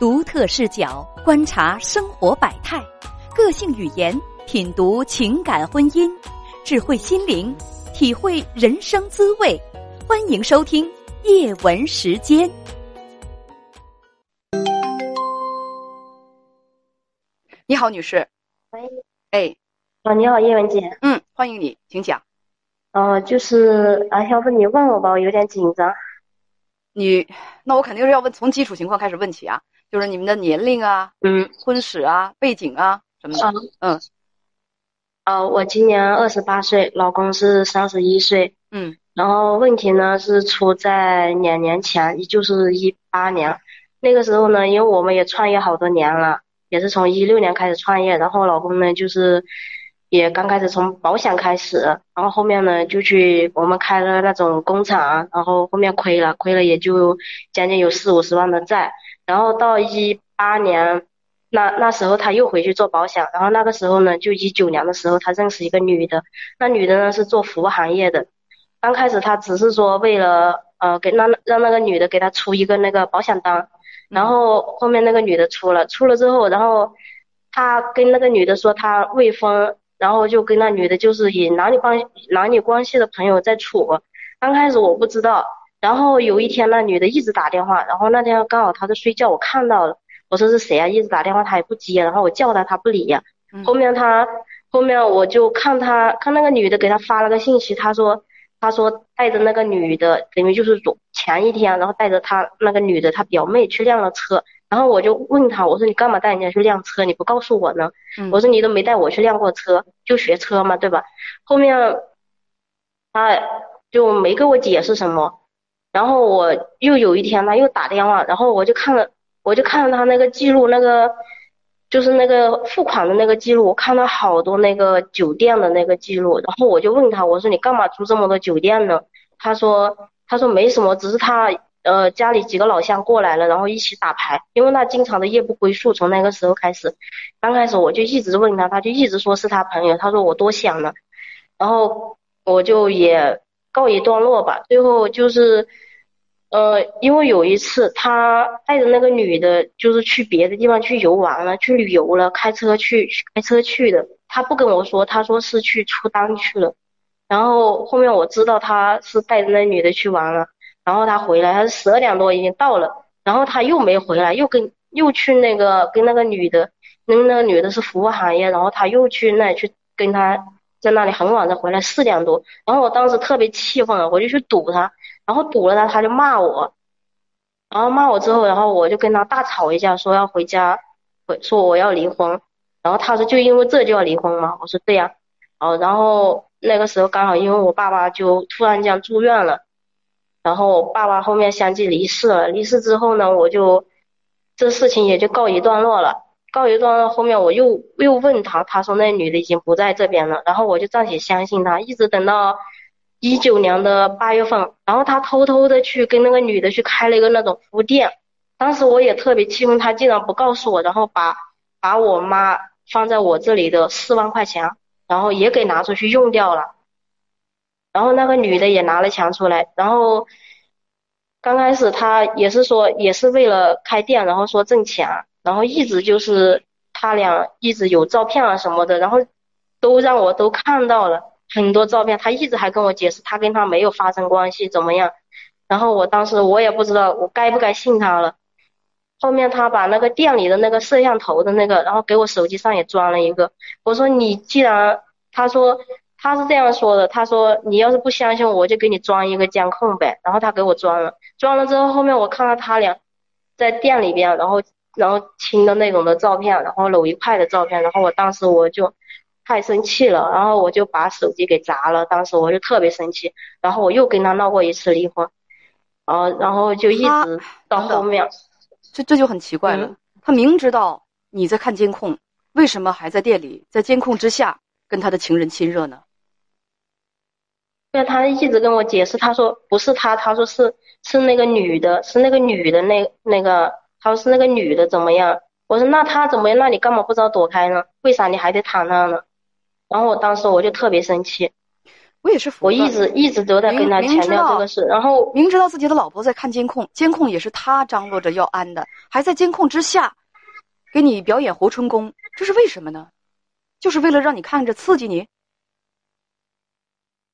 独特视角观察生活百态，个性语言品读情感婚姻，智慧心灵体会人生滋味。欢迎收听叶文时间。你好，女士。喂。哎。哦，你好，叶文姐。嗯，欢迎你，请讲。哦，就是啊，要不你问我吧，我有点紧张。你，那我肯定是要问，从基础情况开始问起啊。就是你们的年龄啊，嗯，婚史啊，背景啊什么的，嗯，呃，我今年二十八岁，老公是三十一岁，嗯，然后问题呢是出在两年前，也就是一八年，那个时候呢，因为我们也创业好多年了，也是从一六年开始创业，然后老公呢就是也刚开始从保险开始，然后后面呢就去我们开了那种工厂，然后后面亏了，亏了也就将近有四五十万的债。然后到一八年，那那时候他又回去做保险，然后那个时候呢，就一九年的时候，他认识一个女的，那女的呢是做服务行业的。刚开始他只是说为了呃给让让那个女的给他出一个那个保险单，然后后面那个女的出了，出了之后，然后他跟那个女的说他未婚，然后就跟那女的就是以男女关男女关系的朋友在处。刚开始我不知道。然后有一天，那女的一直打电话，然后那天刚好她在睡觉，我看到了，我说是谁啊？一直打电话，她也不接，然后我叫她，她不理。后面她后面我就看她看那个女的给她发了个信息，她说她说带着那个女的，等于就是昨前一天，然后带着她那个女的她表妹去晾了车，然后我就问她，我说你干嘛带人家去晾车？你不告诉我呢？我说你都没带我去晾过车，就学车嘛，对吧？后面她就没给我解释什么。然后我又有一天，他又打电话，然后我就看了，我就看了他那个记录，那个就是那个付款的那个记录，我看了好多那个酒店的那个记录，然后我就问他，我说你干嘛住这么多酒店呢？他说他说没什么，只是他呃家里几个老乡过来了，然后一起打牌，因为他经常的夜不归宿，从那个时候开始，刚开始我就一直问他，他就一直说是他朋友，他说我多想了，然后我就也。告一段落吧，最后就是，呃，因为有一次他带着那个女的，就是去别的地方去游玩了，去旅游了，开车去开车去的。他不跟我说，他说是去出单去了。然后后面我知道他是带着那女的去玩了，然后他回来，他是十二点多已经到了，然后他又没回来，又跟又去那个跟那个女的，那那个女的是服务行业，然后他又去那去跟他。在那里很晚才回来，四点多，然后我当时特别气愤，我就去堵他，然后堵了他，他就骂我，然后骂我之后，然后我就跟他大吵一架，说要回家，回说我要离婚，然后他说就因为这就要离婚吗？我说对呀，哦，然后那个时候刚好因为我爸爸就突然间住院了，然后我爸爸后面相继离世了，离世之后呢，我就这事情也就告一段落了。告一段落，后面我又又问他，他说那女的已经不在这边了，然后我就暂且相信他，一直等到一九年的八月份，然后他偷偷的去跟那个女的去开了一个那种服务店，当时我也特别气愤，他竟然不告诉我，然后把把我妈放在我这里的四万块钱，然后也给拿出去用掉了，然后那个女的也拿了钱出来，然后刚开始他也是说也是为了开店，然后说挣钱。然后一直就是他俩一直有照片啊什么的，然后都让我都看到了很多照片。他一直还跟我解释他跟他没有发生关系怎么样。然后我当时我也不知道我该不该信他了。后面他把那个店里的那个摄像头的那个，然后给我手机上也装了一个。我说你既然他说他是这样说的，他说你要是不相信我就给你装一个监控呗。然后他给我装了，装了之后后面我看到他俩在店里边，然后。然后亲的那种的照片，然后搂一块的照片，然后我当时我就太生气了，然后我就把手机给砸了。当时我就特别生气，然后我又跟他闹过一次离婚，啊，然后就一直到后面，这这就很奇怪了。他明知道你在看监控，为什么还在店里，在监控之下跟他的情人亲热呢？对，他一直跟我解释，他说不是他，他说是是那个女的，是那个女的那那个。他说是那个女的怎么样？我说那他怎么样？那你干嘛不知道躲开呢？为啥你还得躺那呢？然后我当时我就特别生气。我也是服。我一直一直都在跟他强调这个事，然后明知道自己的老婆在看监控，监控也是他张罗着要安的，还在监控之下给你表演活春宫，这是为什么呢？就是为了让你看着刺激你。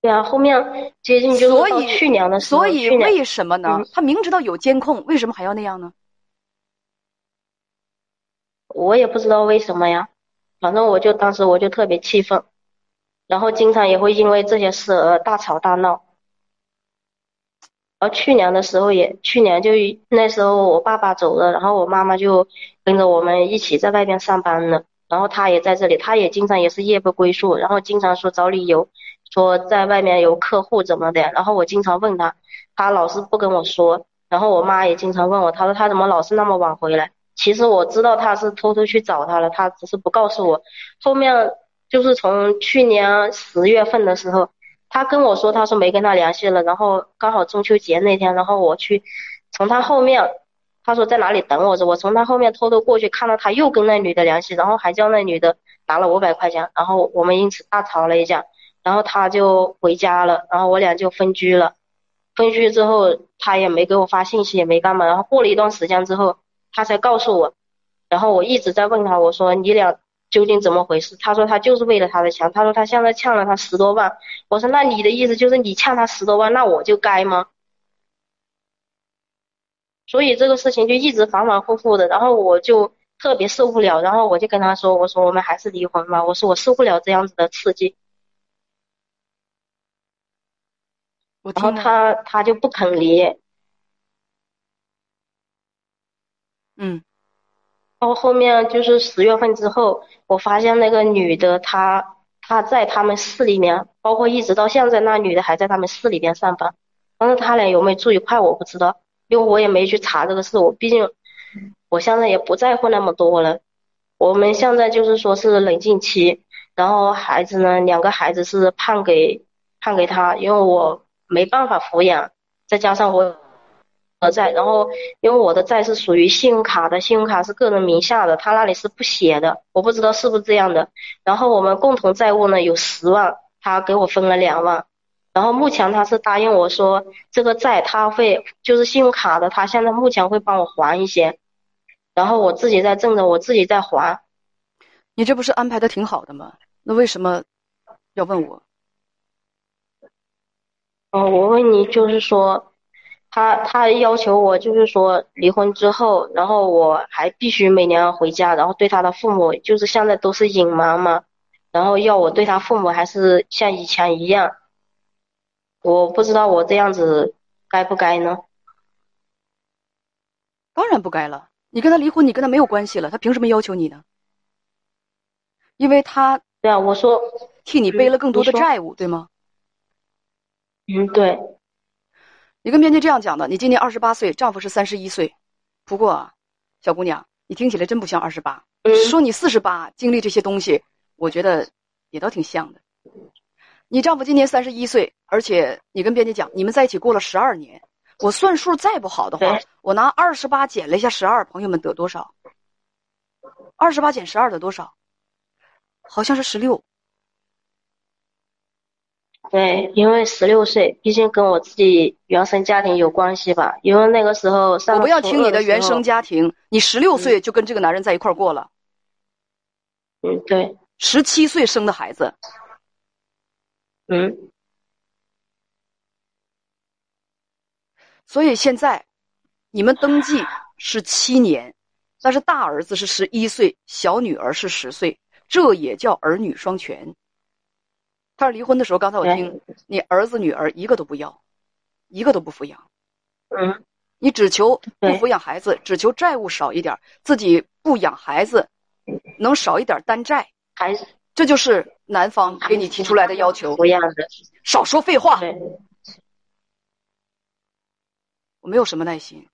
对啊，后面接近就是到去年的时候，所以为什么呢？他明知道有监控，为什么还要那样呢？我也不知道为什么呀，反正我就当时我就特别气愤，然后经常也会因为这些事而大吵大闹。而去年的时候也，去年就那时候我爸爸走了，然后我妈妈就跟着我们一起在外边上班了，然后他也在这里，他也经常也是夜不归宿，然后经常说找理由。说在外面有客户怎么的，然后我经常问他，他老是不跟我说。然后我妈也经常问我，她说他怎么老是那么晚回来？其实我知道他是偷偷去找他了，他只是不告诉我。后面就是从去年十月份的时候，他跟我说，他说没跟他联系了。然后刚好中秋节那天，然后我去从他后面，他说在哪里等我着，我从他后面偷偷过去，看到他又跟那女的联系，然后还叫那女的拿了五百块钱，然后我们因此大吵了一架。然后他就回家了，然后我俩就分居了。分居之后，他也没给我发信息，也没干嘛。然后过了一段时间之后，他才告诉我。然后我一直在问他，我说你俩究竟怎么回事？他说他就是为了他的钱。他说他现在欠了他十多万。我说那你的意思就是你欠他十多万，那我就该吗？所以这个事情就一直反反复复的，然后我就特别受不了。然后我就跟他说，我说我们还是离婚吧。我说我受不了这样子的刺激。然后他他就不肯离，嗯，然后后面就是十月份之后，我发现那个女的，她她在他们市里面，包括一直到现在，那女的还在他们市里边上班。但是他俩有没有住一块，我不知道，因为我也没去查这个事。我毕竟我现在也不在乎那么多了。我们现在就是说是冷静期，然后孩子呢，两个孩子是判给判给他，因为我。没办法抚养，再加上我债，然后因为我的债是属于信用卡的，信用卡是个人名下的，他那里是不写的，我不知道是不是这样的。然后我们共同债务呢有十万，他给我分了两万，然后目前他是答应我说这个债他会就是信用卡的，他现在目前会帮我还一些，然后我自己在挣着，我自己在还。你这不是安排的挺好的吗？那为什么要问我？哦，我问你，就是说，他他要求我，就是说离婚之后，然后我还必须每年回家，然后对他的父母，就是现在都是隐瞒嘛，然后要我对他父母还是像以前一样，我不知道我这样子该不该呢？当然不该了，你跟他离婚，你跟他没有关系了，他凭什么要求你呢？因为他对啊，我说替你背了更多的债务，对吗？嗯，对，你跟编辑这样讲的。你今年二十八岁，丈夫是三十一岁。不过，小姑娘，你听起来真不像二十八。说你四十八，经历这些东西，我觉得也倒挺像的。你丈夫今年三十一岁，而且你跟编辑讲，你们在一起过了十二年。我算数再不好的话，我拿二十八减了一下十二，朋友们得多少？二十八减十二得多少？好像是十六。对，因为十六岁，毕竟跟我自己原生家庭有关系吧。因为那个时候上我不要听你的原生家庭，你十六岁就跟这个男人在一块过了。嗯，对。十七岁生的孩子。嗯。所以现在，你们登记是七年，但是大儿子是十一岁，小女儿是十岁，这也叫儿女双全。他是离婚的时候，刚才我听你儿子女儿一个都不要，一个都不抚养。嗯，你只求不抚养孩子，只求债务少一点，自己不养孩子，能少一点担债。孩子，这就是男方给你提出来的要求。不要的，少说废话。我没有什么耐心。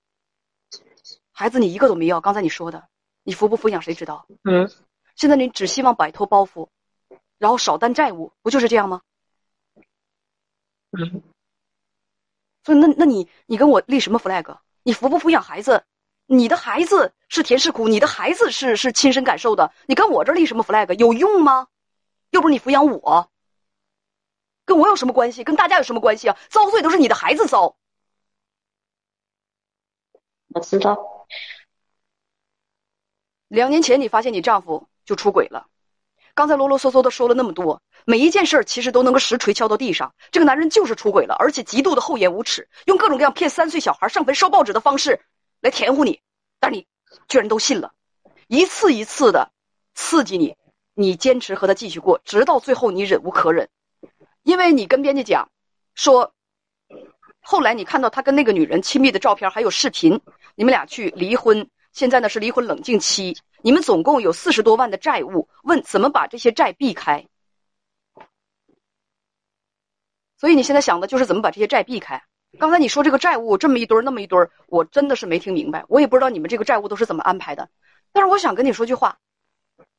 孩子你一个都没要，刚才你说的，你抚不抚养谁知道？嗯。现在你只希望摆脱包袱。然后少担债务，不就是这样吗？嗯。所以那那你你跟我立什么 flag？你抚不抚养孩子？你的孩子是甜是苦？你的孩子是是亲身感受的。你跟我这立什么 flag？有用吗？又不是你抚养我。跟我有什么关系？跟大家有什么关系啊？遭罪都是你的孩子遭。我知道。两年前你发现你丈夫就出轨了，刚才啰啰嗦嗦的说了那么多，每一件事儿其实都能够实锤敲到地上。这个男人就是出轨了，而且极度的厚颜无耻，用各种各样骗三岁小孩上坟烧报纸的方式来填糊你，但你居然都信了，一次一次的刺激你，你坚持和他继续过，直到最后你忍无可忍，因为你跟编辑讲说，后来你看到他跟那个女人亲密的照片还有视频，你们俩去离婚。现在呢是离婚冷静期，你们总共有四十多万的债务，问怎么把这些债避开？所以你现在想的就是怎么把这些债避开。刚才你说这个债务这么一堆儿那么一堆儿，我真的是没听明白，我也不知道你们这个债务都是怎么安排的。但是我想跟你说句话，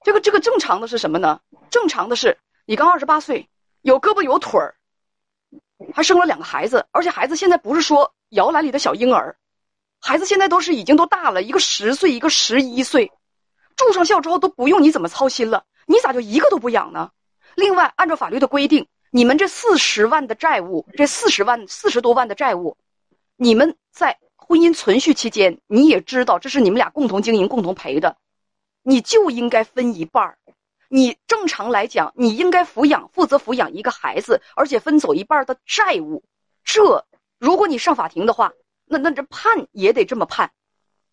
这个这个正常的是什么呢？正常的是你刚二十八岁，有胳膊有腿儿，还生了两个孩子，而且孩子现在不是说摇篮里的小婴儿。孩子现在都是已经都大了，一个十岁，一个十一岁，住上校之后都不用你怎么操心了，你咋就一个都不养呢？另外，按照法律的规定，你们这四十万的债务，这四十万四十多万的债务，你们在婚姻存续期间，你也知道这是你们俩共同经营、共同赔的，你就应该分一半儿。你正常来讲，你应该抚养、负责抚养一个孩子，而且分走一半的债务。这，如果你上法庭的话。那那这判也得这么判，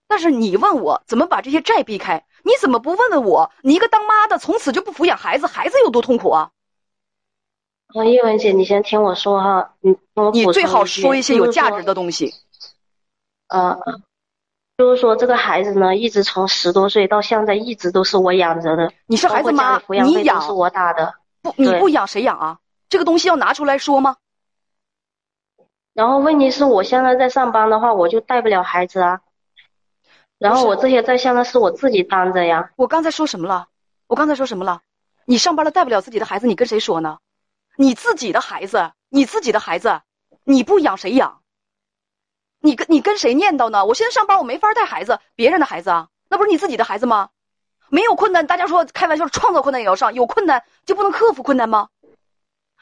但是你问我怎么把这些债避开，你怎么不问问我？你一个当妈的，从此就不抚养孩子，孩子有多痛苦啊？啊，叶文姐，你先听我说哈，你你最好说一些有价值的东西。呃，就是说这个孩子呢，一直从十多岁到现在，一直都是我养着的。你是孩子妈，你养是我打的，不，你不养谁养啊？这个东西要拿出来说吗？然后问题是我现在在上班的话，我就带不了孩子啊。然后我这些在现在是我自己担着呀。我刚才说什么了？我刚才说什么了？你上班了带不了自己的孩子，你跟谁说呢？你自己的孩子，你自己的孩子，你不养谁养？你跟你跟谁念叨呢？我现在上班，我没法带孩子，别人的孩子啊，那不是你自己的孩子吗？没有困难，大家说开玩笑，创造困难也要上，有困难就不能克服困难吗？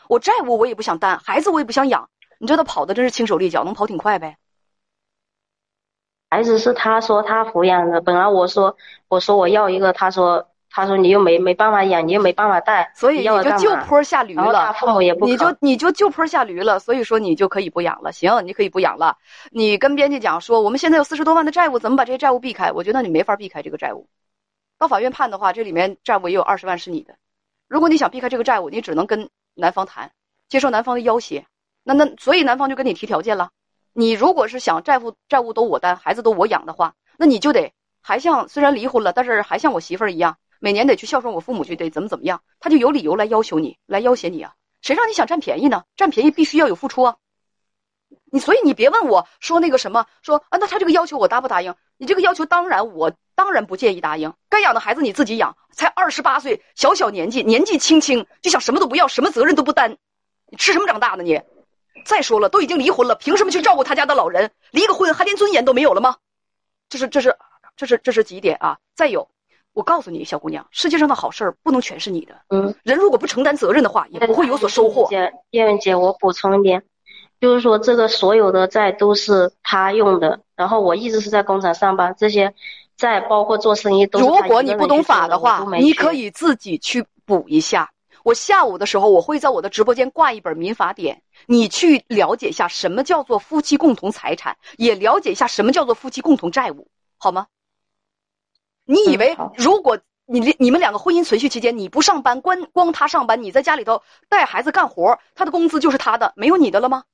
我债务我也不想担，孩子我也不想养。你知道他跑的真是轻手利脚，能跑挺快呗。孩子是他说他抚养的，本来我说我说我要一个，他说他说你又没没办法养，你又没办法带，所以你就就坡下驴了。他父母也不，你就你就就坡下驴了，所以说你就可以不养了。行，你可以不养了。你跟编辑讲说，我们现在有四十多万的债务，怎么把这些债务避开？我觉得你没法避开这个债务。到法院判的话，这里面债务也有二十万是你的。如果你想避开这个债务，你只能跟男方谈，接受男方的要挟。那那所以男方就跟你提条件了，你如果是想债务债务都我担，孩子都我养的话，那你就得还像虽然离婚了，但是还像我媳妇儿一样，每年得去孝顺我父母去，得怎么怎么样，他就有理由来要求你，来要挟你啊！谁让你想占便宜呢？占便宜必须要有付出啊！你所以你别问我说那个什么，说啊那他这个要求我答不答应？你这个要求当然我当然不介意答应，该养的孩子你自己养，才二十八岁，小小年纪，年纪轻轻就想什么都不要，什么责任都不担，你吃什么长大的你？再说了，都已经离婚了，凭什么去照顾他家的老人？离个婚还连尊严都没有了吗？这是这是这是这是几点啊？再有，我告诉你，小姑娘，世界上的好事儿不能全是你的。嗯，人如果不承担责任的话，也不会有所收获。姐，叶文姐，我补充一点，就是说这个所有的债都是他用的，然后我一直是在工厂上班，这些债包括做生意都是如果你不懂法的话，你可以自己去补一下。我下午的时候，我会在我的直播间挂一本民法典，你去了解一下什么叫做夫妻共同财产，也了解一下什么叫做夫妻共同债务，好吗？你以为如果你你们两个婚姻存续期间你不上班，光光他上班，你在家里头带孩子干活，他的工资就是他的，没有你的了吗？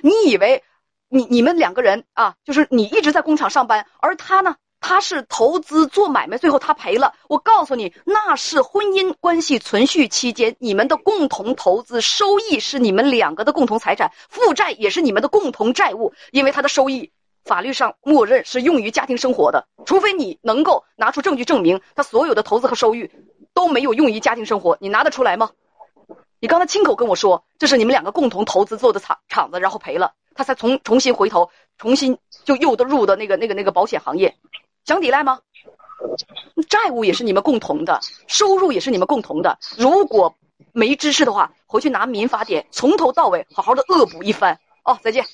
你以为你你们两个人啊，就是你一直在工厂上班，而他呢？他是投资做买卖，最后他赔了。我告诉你，那是婚姻关系存续期间你们的共同投资收益是你们两个的共同财产，负债也是你们的共同债务。因为他的收益，法律上默认是用于家庭生活的，除非你能够拿出证据证明他所有的投资和收益都没有用于家庭生活，你拿得出来吗？你刚才亲口跟我说，这是你们两个共同投资做的厂厂子，然后赔了，他才重重新回头，重新就又的入的那个那个那个保险行业。想抵赖吗？债务也是你们共同的，收入也是你们共同的。如果没知识的话，回去拿民法典从头到尾好好的恶补一番。哦，再见。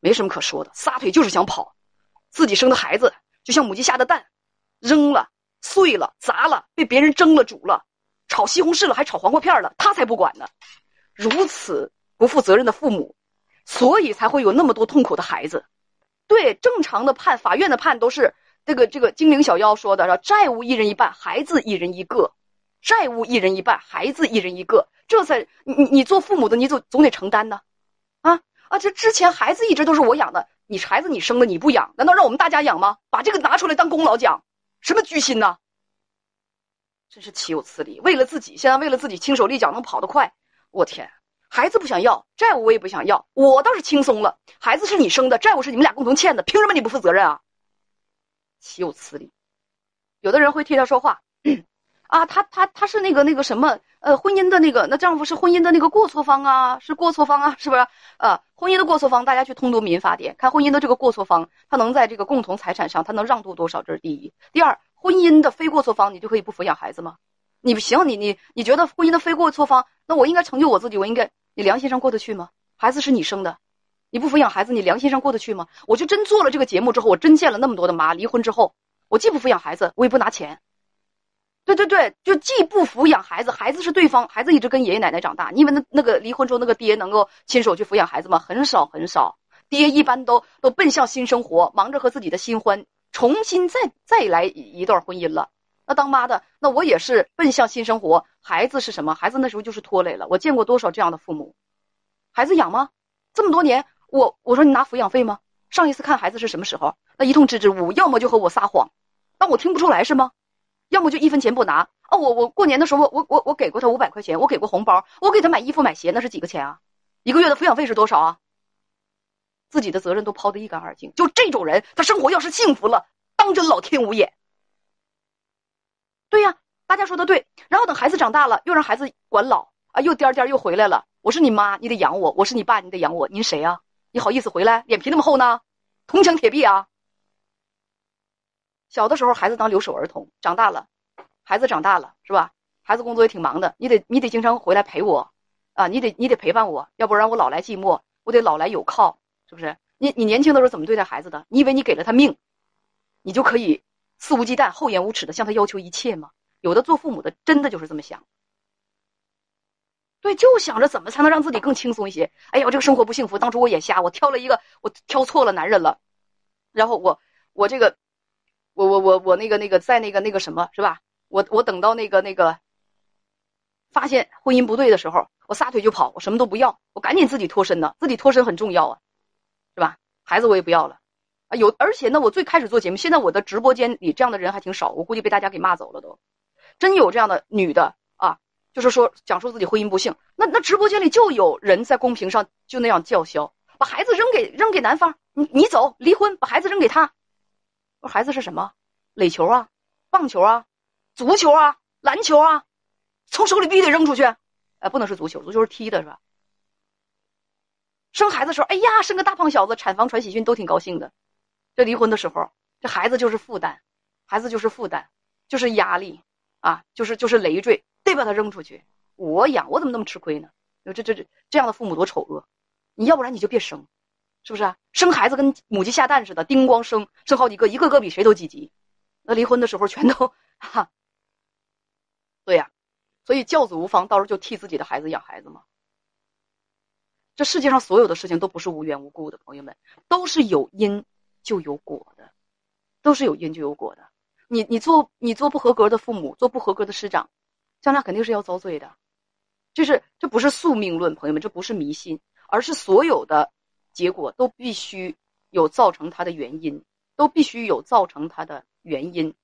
没什么可说的，撒腿就是想跑。自己生的孩子就像母鸡下的蛋，扔了、碎了、砸了，被别人蒸了、煮了，炒西红柿了，还炒黄瓜片了，他才不管呢。如此不负责任的父母，所以才会有那么多痛苦的孩子。对，正常的判，法院的判都是这个这个精灵小妖说的，债务一人一半，孩子一人一个，债务一人一半，孩子一人一个，这才你你你做父母的，你总总得承担呢。啊啊！这之前孩子一直都是我养的，你孩子你生的你不养，难道让我们大家养吗？把这个拿出来当功劳讲，什么居心呢？真是岂有此理！为了自己，现在为了自己轻手利脚能跑得快，我天！孩子不想要，债务我也不想要，我倒是轻松了。孩子是你生的，债务是你们俩共同欠的，凭什么你不负责任啊？岂有此理！有的人会替他说话。啊，他他他是那个那个什么，呃，婚姻的那个，那丈夫是婚姻的那个过错方啊，是过错方啊，是不是？呃，婚姻的过错方，大家去通读民法典，看婚姻的这个过错方，他能在这个共同财产上，他能让渡多少？这是第一。第二，婚姻的非过错方，你就可以不抚养孩子吗？你不行，你你你觉得婚姻的非过错方，那我应该成就我自己，我应该，你良心上过得去吗？孩子是你生的，你不抚养孩子，你良心上过得去吗？我就真做了这个节目之后，我真见了那么多的妈，离婚之后，我既不抚养孩子，我也不拿钱。对对对，就既不抚养孩子，孩子是对方，孩子一直跟爷爷奶奶长大。你以为那那个离婚之后那个爹能够亲手去抚养孩子吗？很少很少，爹一般都都奔向新生活，忙着和自己的新欢重新再再来一段婚姻了。当妈的，那我也是奔向新生活。孩子是什么？孩子那时候就是拖累了。我见过多少这样的父母，孩子养吗？这么多年，我我说你拿抚养费吗？上一次看孩子是什么时候？那一通支支吾吾，要么就和我撒谎，当我听不出来是吗？要么就一分钱不拿哦，我我过年的时候，我我我给过他五百块钱，我给过红包，我给他买衣服买鞋，那是几个钱啊？一个月的抚养费是多少啊？自己的责任都抛得一干二净，就这种人，他生活要是幸福了，当真老天无眼。对呀，大家说的对。然后等孩子长大了，又让孩子管老啊，又颠颠又回来了。我是你妈，你得养我；我是你爸，你得养我。您谁啊？你好意思回来？脸皮那么厚呢？铜墙铁壁啊！小的时候，孩子当留守儿童；长大了，孩子长大了，是吧？孩子工作也挺忙的，你得你得经常回来陪我，啊，你得你得陪伴我，要不然我老来寂寞，我得老来有靠，是不是？你你年轻的时候怎么对待孩子的？你以为你给了他命，你就可以肆无忌惮、厚颜无耻的向他要求一切吗？有的做父母的真的就是这么想，对，就想着怎么才能让自己更轻松一些。哎呀，我这个生活不幸福，当初我眼瞎，我挑了一个，我挑错了男人了，然后我我这个。我我我我那个那个在那个那个什么是吧？我我等到那个那个发现婚姻不对的时候，我撒腿就跑，我什么都不要，我赶紧自己脱身呢。自己脱身很重要啊，是吧？孩子我也不要了啊。有而且呢，我最开始做节目，现在我的直播间里这样的人还挺少，我估计被大家给骂走了都。真有这样的女的啊，就是说讲述自己婚姻不幸，那那直播间里就有人在公屏上就那样叫嚣，把孩子扔给扔给男方，你你走离婚，把孩子扔给他。我孩子是什么？垒球啊，棒球啊，足球啊，篮球啊，从手里必须得扔出去。哎，不能是足球，足球是踢的，是吧？生孩子时候，哎呀，生个大胖小子，产房传喜讯都挺高兴的。这离婚的时候，这孩子就是负担，孩子就是负担，就是压力啊，就是就是累赘，得把他扔出去。我养，我怎么那么吃亏呢？这这这这样的父母多丑恶！你要不然你就别生。是不是啊？生孩子跟母鸡下蛋似的，叮咣生生好几个，一个个比谁都积极。那离婚的时候全都哈，对呀。所以教子无方，到时候就替自己的孩子养孩子嘛。这世界上所有的事情都不是无缘无故的，朋友们，都是有因就有果的，都是有因就有果的。你你做你做不合格的父母，做不合格的师长，将来肯定是要遭罪的。就是这不是宿命论，朋友们，这不是迷信，而是所有的。结果都必须有造成它的原因，都必须有造成它的原因。